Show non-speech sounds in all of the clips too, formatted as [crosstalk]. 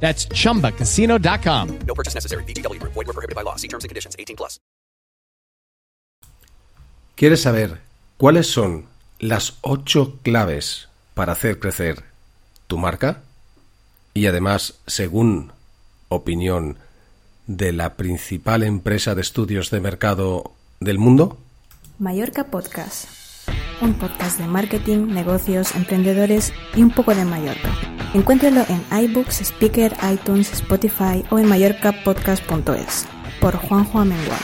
That's chumbacasino.com. No purchase necessary. BGW. Void were prohibited by law. See terms and conditions. 18 plus. ¿Quieres saber cuáles son las ocho claves para hacer crecer tu marca? Y además, según opinión de la principal empresa de estudios de mercado del mundo? Mallorca Podcast. Un podcast de marketing, negocios, emprendedores y un poco de Mallorca. Encuéntralo en iBooks, Speaker, iTunes, Spotify o en mallorcapodcast.es. Por Juanjo Amengual.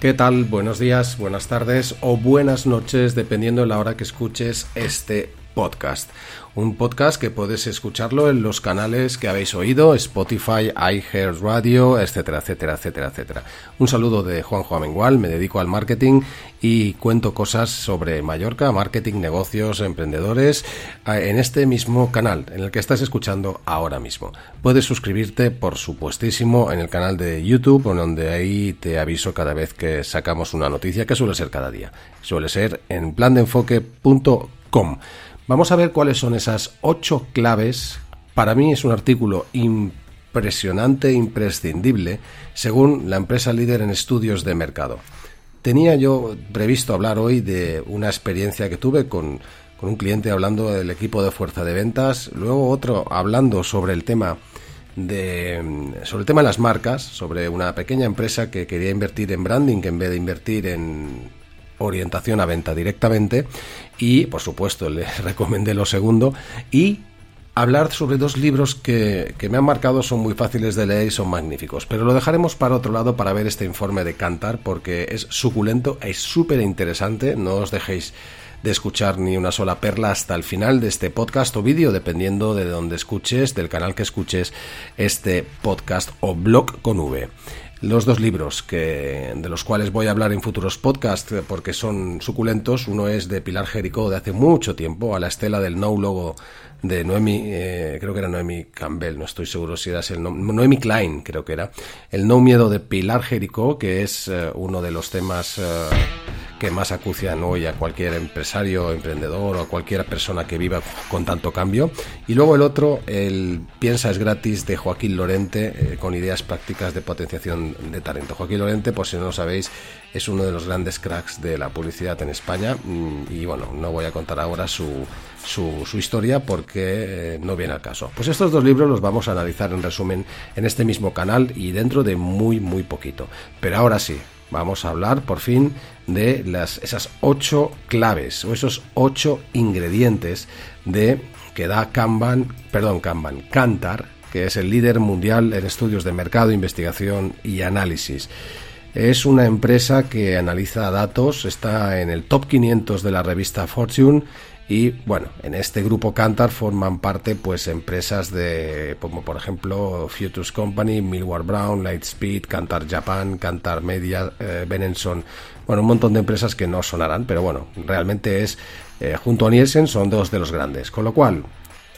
¿Qué tal? Buenos días, buenas tardes o buenas noches, dependiendo de la hora que escuches este podcast. Un podcast que puedes escucharlo en los canales que habéis oído, Spotify, iHeart Radio, etcétera, etcétera, etcétera, etcétera. Un saludo de Juanjo Amengual, me dedico al marketing y cuento cosas sobre Mallorca, marketing, negocios, emprendedores, en este mismo canal, en el que estás escuchando ahora mismo. Puedes suscribirte, por supuestísimo, en el canal de YouTube, donde ahí te aviso cada vez que sacamos una noticia, que suele ser cada día. Suele ser en plandeenfoque.com. Vamos a ver cuáles son esas ocho claves. Para mí es un artículo impresionante, imprescindible, según la empresa líder en estudios de mercado. Tenía yo previsto hablar hoy de una experiencia que tuve con, con un cliente hablando del equipo de fuerza de ventas, luego otro hablando sobre el tema de sobre el tema de las marcas, sobre una pequeña empresa que quería invertir en branding en vez de invertir en orientación a venta directamente y por supuesto le [laughs] recomendé lo segundo y hablar sobre dos libros que, que, me han marcado, son muy fáciles de leer y son magníficos. Pero lo dejaremos para otro lado para ver este informe de Cantar porque es suculento, es súper interesante, no os dejéis de escuchar ni una sola perla hasta el final de este podcast o vídeo, dependiendo de donde escuches, del canal que escuches este podcast o blog con V los dos libros que, de los cuales voy a hablar en futuros podcasts eh, porque son suculentos. Uno es de Pilar Jericó de hace mucho tiempo, a la estela del no logo de Noemi, eh, creo que era Noemi Campbell, no estoy seguro si era el nombre, Noemi Klein creo que era, el no miedo de Pilar Jericó, que es eh, uno de los temas que más acucian hoy a cualquier empresario, emprendedor o a cualquier persona que viva con tanto cambio. Y luego el otro, el Piensa es gratis de Joaquín Lorente, eh, con ideas prácticas de potenciación de talento. Joaquín Lorente, por si no lo sabéis, es uno de los grandes cracks de la publicidad en España. Mm, y bueno, no voy a contar ahora su, su, historia porque eh, no viene al caso. Pues estos dos libros los vamos a analizar en resumen en este mismo canal y dentro de muy muy poquito. Pero ahora sí, vamos a hablar por fin de las, esas ocho claves o esos ocho ingredientes de que da Kanban, perdón, Kanban, Kantar, que es el líder mundial en estudios de mercado, investigación y análisis. Es una empresa que analiza datos, está en el top 500 de la revista Fortune y bueno, en este grupo Kantar forman parte pues empresas de como por ejemplo Futures Company, Millward Brown, Lightspeed, Kantar Japan, Kantar Media, eh, Benenson, bueno, un montón de empresas que no sonarán, pero bueno, realmente es eh, junto a Nielsen son dos de los grandes, con lo cual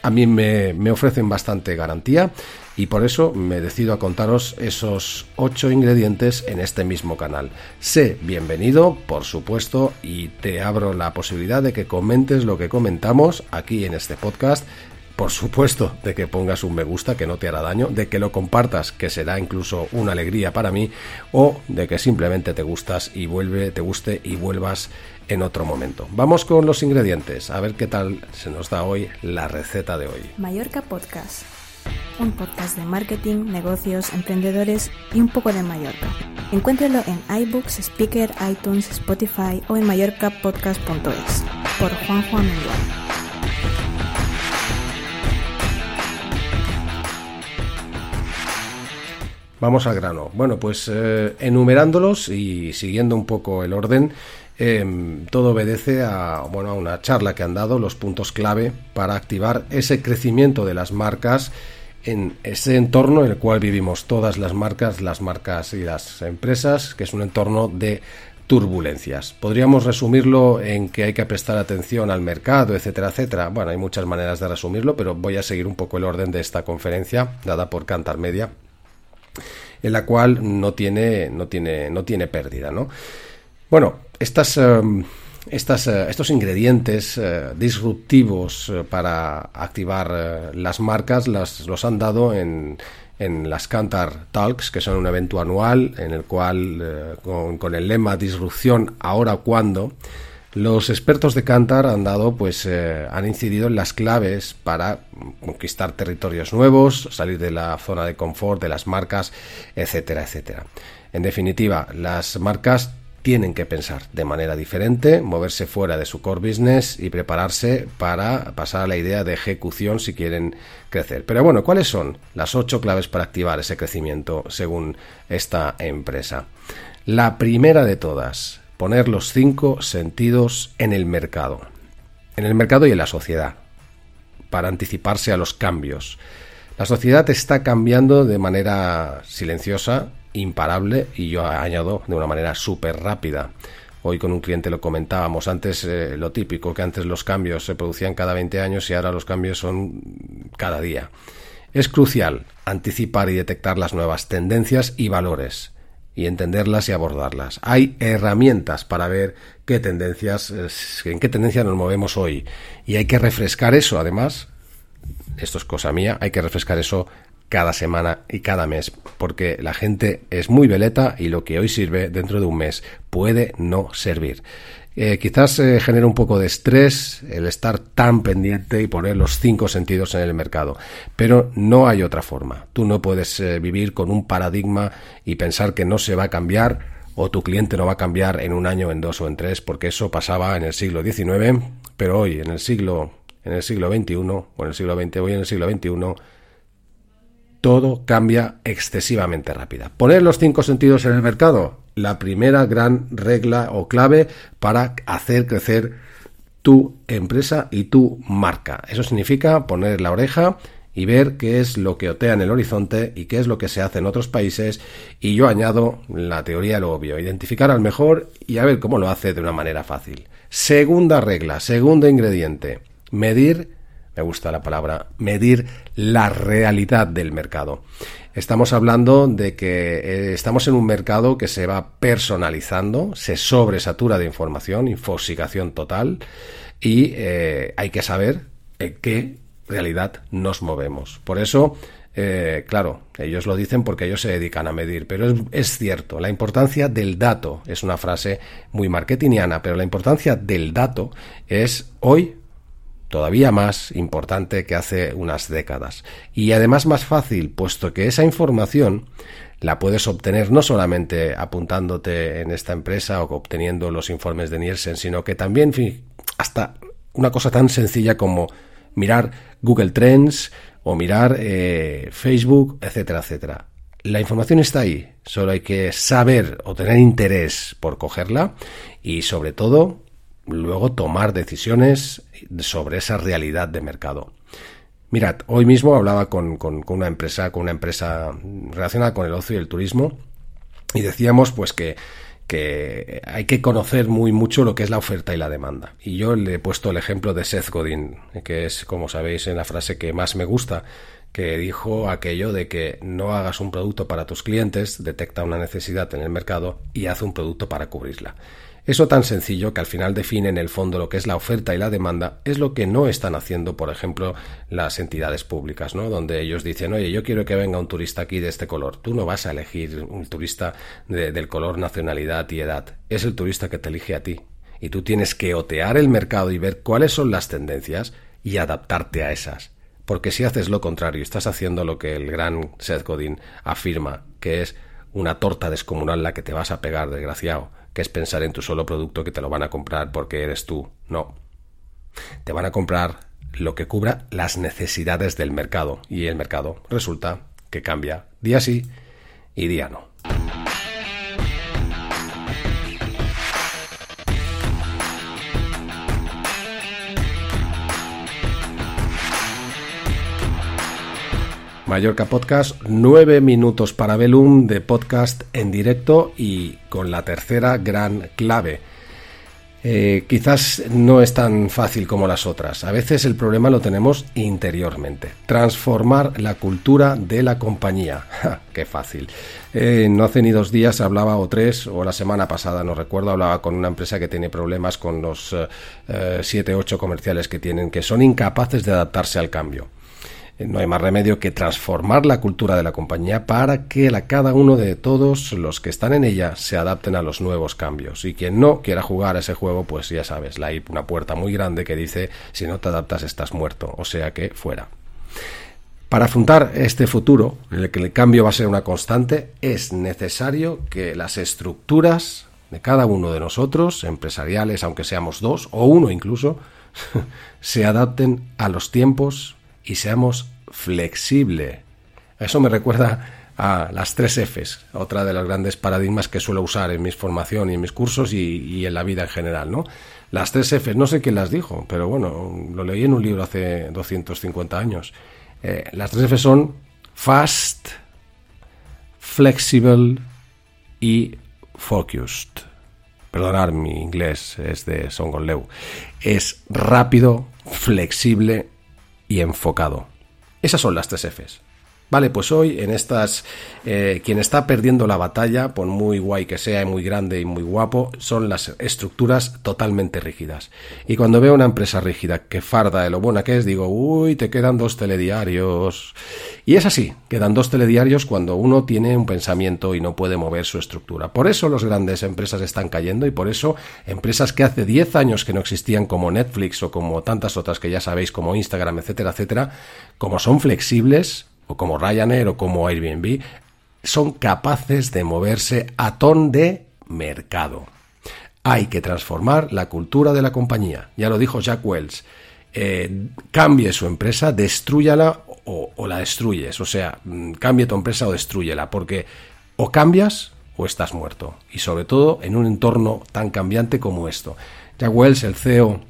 a mí me, ofrecen bastante garantía y por eso me decido a contaros esos ocho ingredientes en este mismo canal. Sé bienvenido, por supuesto, y te abro la posibilidad de que comentes lo que comentamos aquí en este podcast. Por supuesto, de que pongas un me gusta, que no te hará daño, de que lo compartas, que será incluso una alegría para mí, o de que simplemente te gustas y vuelve, te guste y vuelvas en otro momento. Vamos con los ingredientes, a ver qué tal se nos da hoy la receta de hoy. Mallorca Podcast un podcast de marketing, negocios, emprendedores y un poco de Mallorca. Encuéntralo en iBooks, Speaker, iTunes, Spotify o en mallorcapodcast.es. Por Juan Juan Mendoza. Vamos al grano. Bueno, pues eh, enumerándolos y siguiendo un poco el orden, Em, todo obedece a, bueno, a una charla que han dado los puntos clave para activar ese crecimiento de las marcas en ese entorno en el cual vivimos todas las marcas, las marcas y las empresas, que es un entorno de turbulencias. Podríamos resumirlo en que hay que prestar atención al mercado, etcétera, etcétera. Bueno, hay muchas maneras de resumirlo, pero voy a seguir un poco el orden de esta conferencia dada por Cantar Media, en la cual no tiene, no tiene, no tiene pérdida, ¿no? Bueno, estas, em, estas, eh, estos ingredientes eh, disruptivos eh, para activar las marcas las, los han dado en, en las Cantar Talks, que son un evento anual en el cual, con, el lema Disrupción ahora o cuándo, los expertos de Cantar han dado, pues, han incidido en las claves para conquistar territorios nuevos, salir de la zona de confort de las marcas, etcétera, etcétera. En definitiva, las marcas tienen que pensar de manera diferente, moverse fuera de su core business y prepararse para pasar a la idea de ejecución si quieren crecer. Pero bueno, ¿cuáles son las ocho claves para activar ese crecimiento según esta empresa? La primera de todas, poner los cinco sentidos en el mercado. En el mercado y en la sociedad, para anticiparse a los cambios. La sociedad está cambiando de manera silenciosa imparable y yo añado de una manera súper rápida. Hoy con un cliente lo comentábamos, antes eh, lo típico, que antes los cambios se producían cada 20 años y ahora los cambios son cada día. Es crucial anticipar y detectar las nuevas tendencias y valores y entenderlas y abordarlas. Hay herramientas para ver qué tendencias, en qué tendencia nos movemos hoy y hay que refrescar eso, además, esto es cosa mía, hay que refrescar eso cada semana y cada mes, porque la gente es muy veleta y lo que hoy sirve dentro de un mes puede no servir. Eh, quizás eh, genera un poco de estrés el estar tan pendiente y poner los cinco sentidos en el mercado, pero no hay otra forma. Tú no puedes eh, vivir con un paradigma y pensar que no se va a cambiar o tu cliente no va a cambiar en un año, en dos o en tres, porque eso pasaba en el siglo XIX, pero hoy en el siglo en el siglo XXI o en el siglo XX, hoy en el siglo XXI todo cambia excesivamente rápida. Poner los cinco sentidos en el mercado, la primera gran regla o clave para hacer crecer tu empresa y tu marca. Eso significa poner la oreja y ver qué es lo que otea en el horizonte y qué es lo que se hace en otros países. Y yo añado la teoría de lo obvio, identificar al mejor y a ver cómo lo hace de una manera fácil. Segunda regla, segundo ingrediente, medir me gusta la palabra, medir la realidad del mercado. Estamos hablando de que eh, estamos en un mercado que se va personalizando, se sobresatura de información, infosicación total, y eh, hay que saber en qué realidad nos movemos. Por eso, eh, claro, ellos lo dicen porque ellos se dedican a medir, pero es, es, cierto, la importancia del dato es una frase muy marketingiana, pero la importancia del dato es hoy todavía más importante que hace unas décadas. Y además más fácil, puesto que esa información la puedes obtener no solamente apuntándote en esta empresa o obteniendo los informes de Nielsen, sino que también hasta una cosa tan sencilla como mirar Google Trends o mirar eh, Facebook, etcétera, etcétera. La información está ahí, solo hay que saber o tener interés por cogerla y sobre todo luego tomar decisiones sobre esa realidad de mercado. Mirad, hoy mismo hablaba con, una empresa, con una empresa relacionada con el ocio y el turismo, y decíamos pues que, que hay que conocer muy mucho lo que es la oferta y la demanda. Y yo le he puesto el ejemplo de Seth Godin, que es, como sabéis, en la frase que más me gusta, que dijo aquello de que no hagas un producto para tus clientes, detecta una necesidad en el mercado y haz un producto para cubrirla. Eso tan sencillo que al final define en el fondo lo que es la oferta y la demanda es lo que no están haciendo, por ejemplo, las entidades públicas, ¿no? Donde ellos dicen, oye, yo quiero que venga un turista aquí de este color. Tú no vas a elegir un turista del color, nacionalidad y edad. Es el turista que te elige a ti. Y tú tienes que otear el mercado y ver cuáles son las tendencias y adaptarte a esas. Porque si haces lo contrario, estás haciendo lo que el gran Seth Godin afirma, que es una torta descomunal la que te vas a pegar, desgraciado que es pensar en tu solo producto que te lo van a comprar porque eres tú. No. Te van a comprar lo que cubra las necesidades del mercado y el mercado resulta que cambia día sí y día no. Mallorca Podcast, nueve minutos para Belum de podcast en directo y con la tercera gran clave. Eh, quizás no es tan fácil como las otras. A veces el problema lo tenemos interiormente. Transformar la cultura de la compañía. [laughs] ¡Qué fácil! Eh, no hace ni dos días hablaba, o tres, o la semana pasada, no recuerdo, hablaba con una empresa que tiene problemas con los eh, siete, ocho comerciales que tienen, que son incapaces de adaptarse al cambio. Eh, no hay más remedio que transformar la cultura de la compañía para que la, cada uno de todos los que están en ella se adapten a los nuevos cambios. Y quien no quiera jugar a ese juego, pues ya sabes, hay una puerta muy grande que dice si no te adaptas estás muerto, o sea que fuera. Para afrontar este futuro, en el que el cambio va a ser una constante, es necesario que las estructuras de cada uno de nosotros, empresariales, aunque seamos dos o uno incluso, [laughs] se adapten a los tiempos y seamos flexible. Eso me recuerda a las tres Fs, otra de los grandes paradigmas que suelo usar en mis formación y en mis cursos y, en la vida en general, ¿no? Las tres Fs, no sé quién las dijo, pero bueno, lo leí en un libro hace 250 años. Eh, las tres Fs son fast, flexible y focused. Perdonad, mi inglés es de Songoleu. Es rápido, flexible y enfocado. Esas son las tres Fs. Vale, pues hoy en estas, eh, quien está perdiendo la batalla, por muy guay que sea y muy grande y muy guapo, son las estructuras totalmente rígidas. Y cuando veo una empresa rígida que farda de lo buena que es, digo, uy, te quedan dos telediarios. Y es así, quedan dos telediarios cuando uno tiene un pensamiento y no puede mover su estructura. Por eso las grandes empresas están cayendo y por eso empresas que hace 10 años que no existían como Netflix o como tantas otras que ya sabéis como Instagram, etcétera, etcétera, como son flexibles, o como Ryanair o como Airbnb, son capaces de moverse a ton de mercado. Hay que transformar la cultura de la compañía. Ya lo dijo Jack Wells. Eh, cambie su empresa, destruyala o, o, la destruyes. O sea, mm, cambie tu empresa o destruyela. Porque o cambias o estás muerto. Y sobre todo en un entorno tan cambiante como esto. Jack Wells, el CEO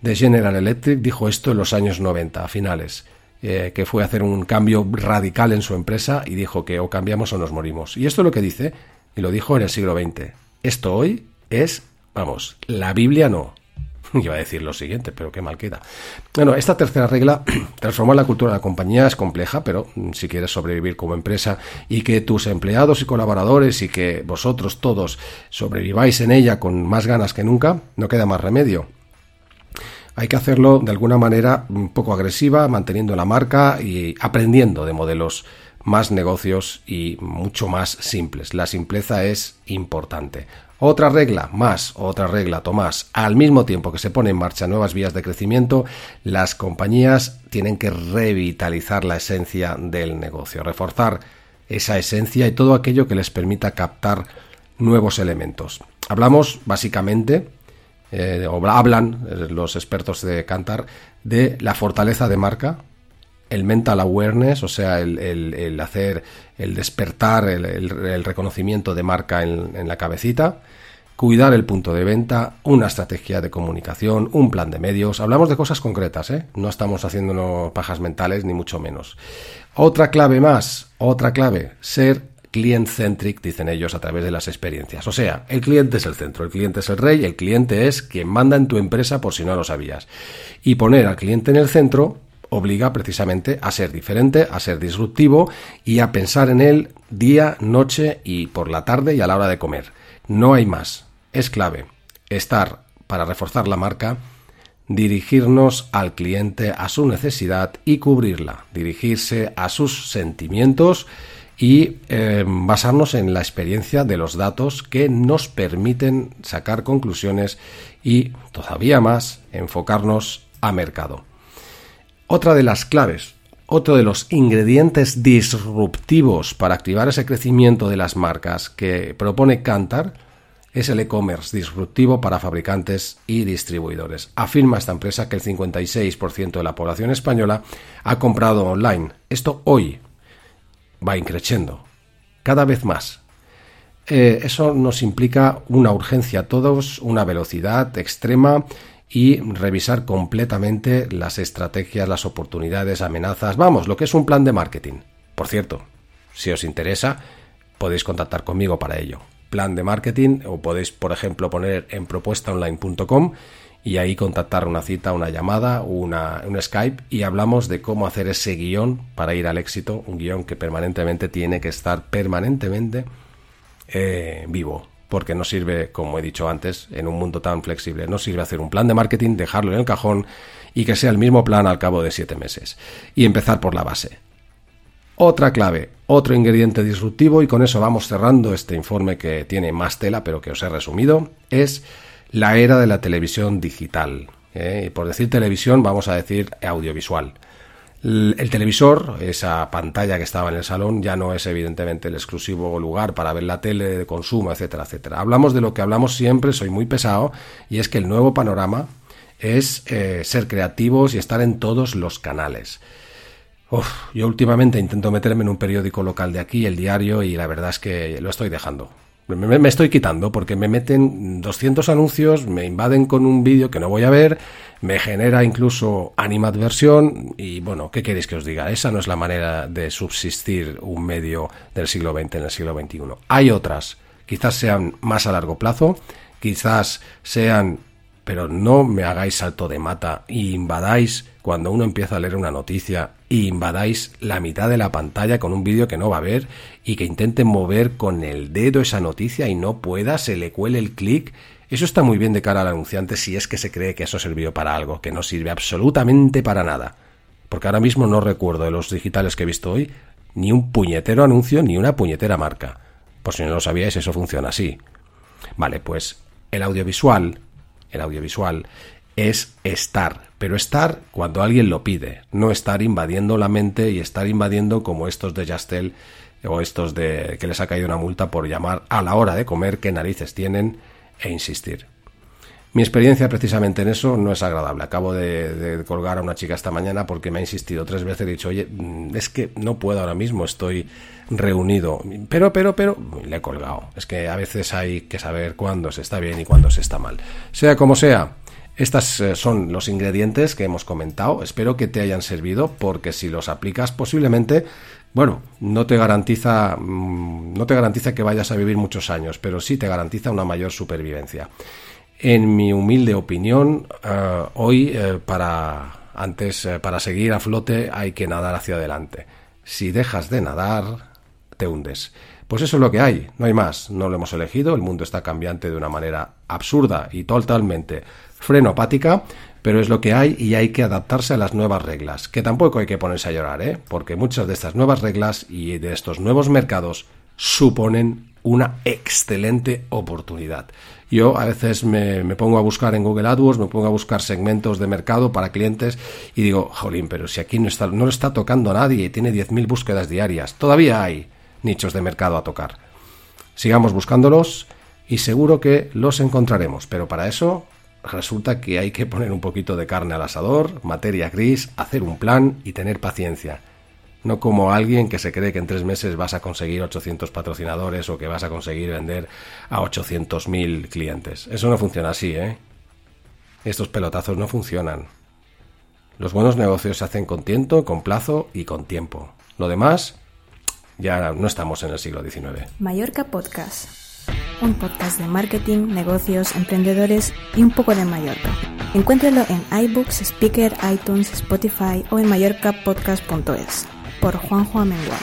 de General Electric, dijo esto en los años 90, a finales. Eh, que fue a hacer un cambio radical en su empresa y dijo que o cambiamos o nos morimos. Y esto es lo que dice, y lo dijo en el siglo XX. Esto hoy es, vamos, la Biblia no. [laughs] Iba a decir lo siguiente, pero qué mal queda. Bueno, esta tercera regla, [clears throat] transformar la cultura de la compañía es compleja, pero mm, si quieres sobrevivir como empresa y que tus empleados y colaboradores y que vosotros todos sobreviváis en ella con más ganas que nunca, no queda más remedio hay que hacerlo de alguna manera un poco agresiva, manteniendo la marca y aprendiendo de modelos más negocios y mucho más simples. La simpleza es importante. Otra regla, más, otra regla, Tomás. Al mismo tiempo que se pone en marcha nuevas vías de crecimiento, las compañías tienen que revitalizar la esencia del negocio, reforzar esa esencia y todo aquello que les permita captar nuevos elementos. Hablamos básicamente eh, hablan eh, los expertos de Cantar de la fortaleza de marca, el mental awareness, o sea, el, hacer, el despertar, el, reconocimiento de marca en, la cabecita, cuidar el punto de venta, una estrategia de comunicación, un plan de medios. Hablamos de cosas concretas, ¿eh? No estamos haciéndonos pajas mentales, ni mucho menos. Otra clave más, otra clave, ser client-centric, dicen ellos, a través de las experiencias. O sea, el cliente es el centro, el cliente es el rey, el cliente es quien manda en tu empresa por si no lo sabías. Y poner al cliente en el centro obliga precisamente a ser diferente, a ser disruptivo y a pensar en él día, noche y por la tarde y a la hora de comer. No hay más. Es clave estar para reforzar la marca, dirigirnos al cliente a su necesidad y cubrirla, dirigirse a sus sentimientos, y eh, basarnos en la experiencia de los datos que nos permiten sacar conclusiones y todavía más enfocarnos a mercado. Otra de las claves, otro de los ingredientes disruptivos para activar ese crecimiento de las marcas que propone Kantar es el e-commerce disruptivo para fabricantes y distribuidores. Afirma esta empresa que el 56% de la población española ha comprado online. Esto hoy, va increciendo, cada vez más. Eh, eso nos implica una urgencia a todos, una velocidad extrema y revisar completamente las estrategias, las oportunidades, amenazas, vamos, lo que es un plan de marketing. Por cierto, si os interesa, podéis contactar conmigo para ello. Plan de marketing o podéis, por ejemplo, poner en propuestaonline.com y ahí contactar una cita, una llamada, una, un Skype y hablamos de cómo hacer ese guion para ir al éxito, un guion que permanentemente tiene que estar permanentemente eh, vivo, porque no sirve, como he dicho antes, en un mundo tan flexible, no sirve hacer un plan de marketing, dejarlo en el cajón y que sea el mismo plan al cabo de siete meses y empezar por la base. Otra clave, otro ingrediente disruptivo y con eso vamos cerrando este informe que tiene más tela pero que os he resumido, es la era de la televisión digital. ¿eh? Y por decir televisión vamos a decir audiovisual. El televisor, esa pantalla que estaba en el salón, ya no es evidentemente el exclusivo lugar para ver la tele de consumo, etcétera, etcétera. Hablamos de lo que hablamos siempre, soy muy pesado, y es que el nuevo panorama es eh, ser creativos y estar en todos los canales. yo últimamente intento meterme en un periódico local de aquí, el diario, y la verdad es que lo estoy dejando. Me, estoy quitando porque me meten 200 anuncios, me invaden con un vídeo que no voy a ver, me genera incluso animadversión y bueno, ¿qué queréis que os diga? Esa no es la manera de subsistir un medio del siglo XX en el siglo XXI. Hay otras, quizás sean más a largo plazo, quizás sean, pero no me hagáis salto de mata y invadáis cuando uno empieza a leer una noticia invadáis la mitad de la pantalla con un vídeo que no va a ver y que intente mover con el dedo esa noticia y no pueda, se le cuele el clic. Eso está muy bien de cara al anunciante si es que se cree que eso sirvió para algo, que no sirve absolutamente para nada. Porque ahora mismo no recuerdo de los digitales que he visto hoy ni un puñetero anuncio ni una puñetera marca. Por si no lo sabíais, eso funciona así. Vale, pues el audiovisual, el audiovisual es estar, pero estar cuando alguien lo pide, no estar invadiendo la mente y estar invadiendo como estos de Jastel o estos de que les ha caído una multa por llamar a la hora de comer qué narices tienen e insistir. Mi experiencia precisamente en eso no es agradable. Acabo de, colgar a una chica esta mañana porque me ha insistido tres veces. He dicho, oye, mm, es que no puedo ahora mismo, estoy reunido. Pero, pero, pero, le he colgado. Es que a veces hay que saber cuándo se está bien y cuándo se está mal. Sea como sea, estos eh, son los ingredientes que hemos comentado. Espero que te hayan servido porque si los aplicas posiblemente, bueno, no te garantiza mm, no te garantiza que vayas a vivir muchos años, pero sí te garantiza una mayor supervivencia. En mi humilde opinión, eh, hoy eh, para antes para seguir a flote hay que nadar hacia adelante. Si dejas de nadar, te hundes. Pues eso es lo que hay, no hay más, no lo hemos elegido, el mundo está cambiante de una manera absurda y totalmente frenopática, pero es lo que hay y hay que adaptarse a las nuevas reglas, que tampoco hay que ponerse a llorar, ¿eh? porque muchas de estas nuevas reglas y de estos nuevos mercados suponen una excelente oportunidad. Yo a veces me, pongo a buscar en Google AdWords, me pongo a buscar segmentos de mercado para clientes y digo, jolín, pero si aquí no, está, no lo está tocando nadie y tiene 10.000 búsquedas diarias, todavía hay nichos de mercado a tocar. Sigamos buscándolos y seguro que los encontraremos, pero para eso resulta que hay que poner un poquito de carne al asador, materia gris, hacer un plan y tener paciencia. No como alguien que se cree que en tres meses vas a conseguir 800 patrocinadores o que vas a conseguir vender a 800.000 clientes. Eso no funciona así, ¿eh? Estos pelotazos no funcionan. Los buenos negocios se hacen con tiempo, con plazo y con tiempo. Lo demás, ya no estamos en el siglo XIX. Mallorca Podcast un podcast de marketing, negocios, emprendedores y un poco de Mallorca. Encuéntralo en iBooks, Speaker, iTunes, Spotify o en mallorcapodcast.es por Juanjo Amengual.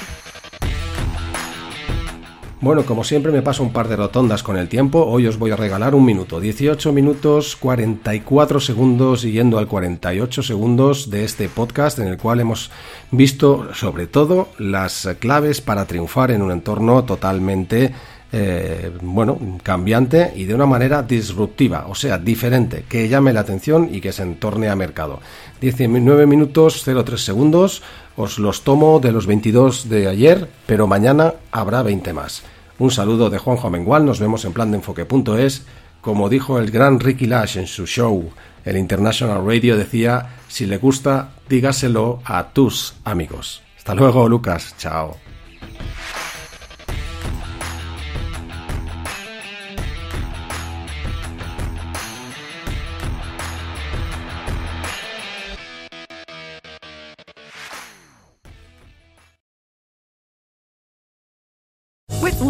Bueno, como siempre me paso un par de rotondas con el tiempo. Hoy os voy a regalar un minuto, 18 minutos 44 segundos yendo al 48 segundos de este podcast en el cual hemos visto sobre todo las claves para triunfar en un entorno totalmente eh, bueno, cambiante y de una manera disruptiva, o sea, diferente, que llame la atención y que se entorne a mercado. 19 minutos 03 segundos, os los tomo de los 22 de ayer, pero mañana habrá 20 más. Un saludo de Juanjo Amengual, nos vemos en plan de enfoque.es. Como dijo el gran Ricky Lash en su show, el International Radio decía, si le gusta, dígaselo a tus amigos. Hasta luego, Lucas. Chao.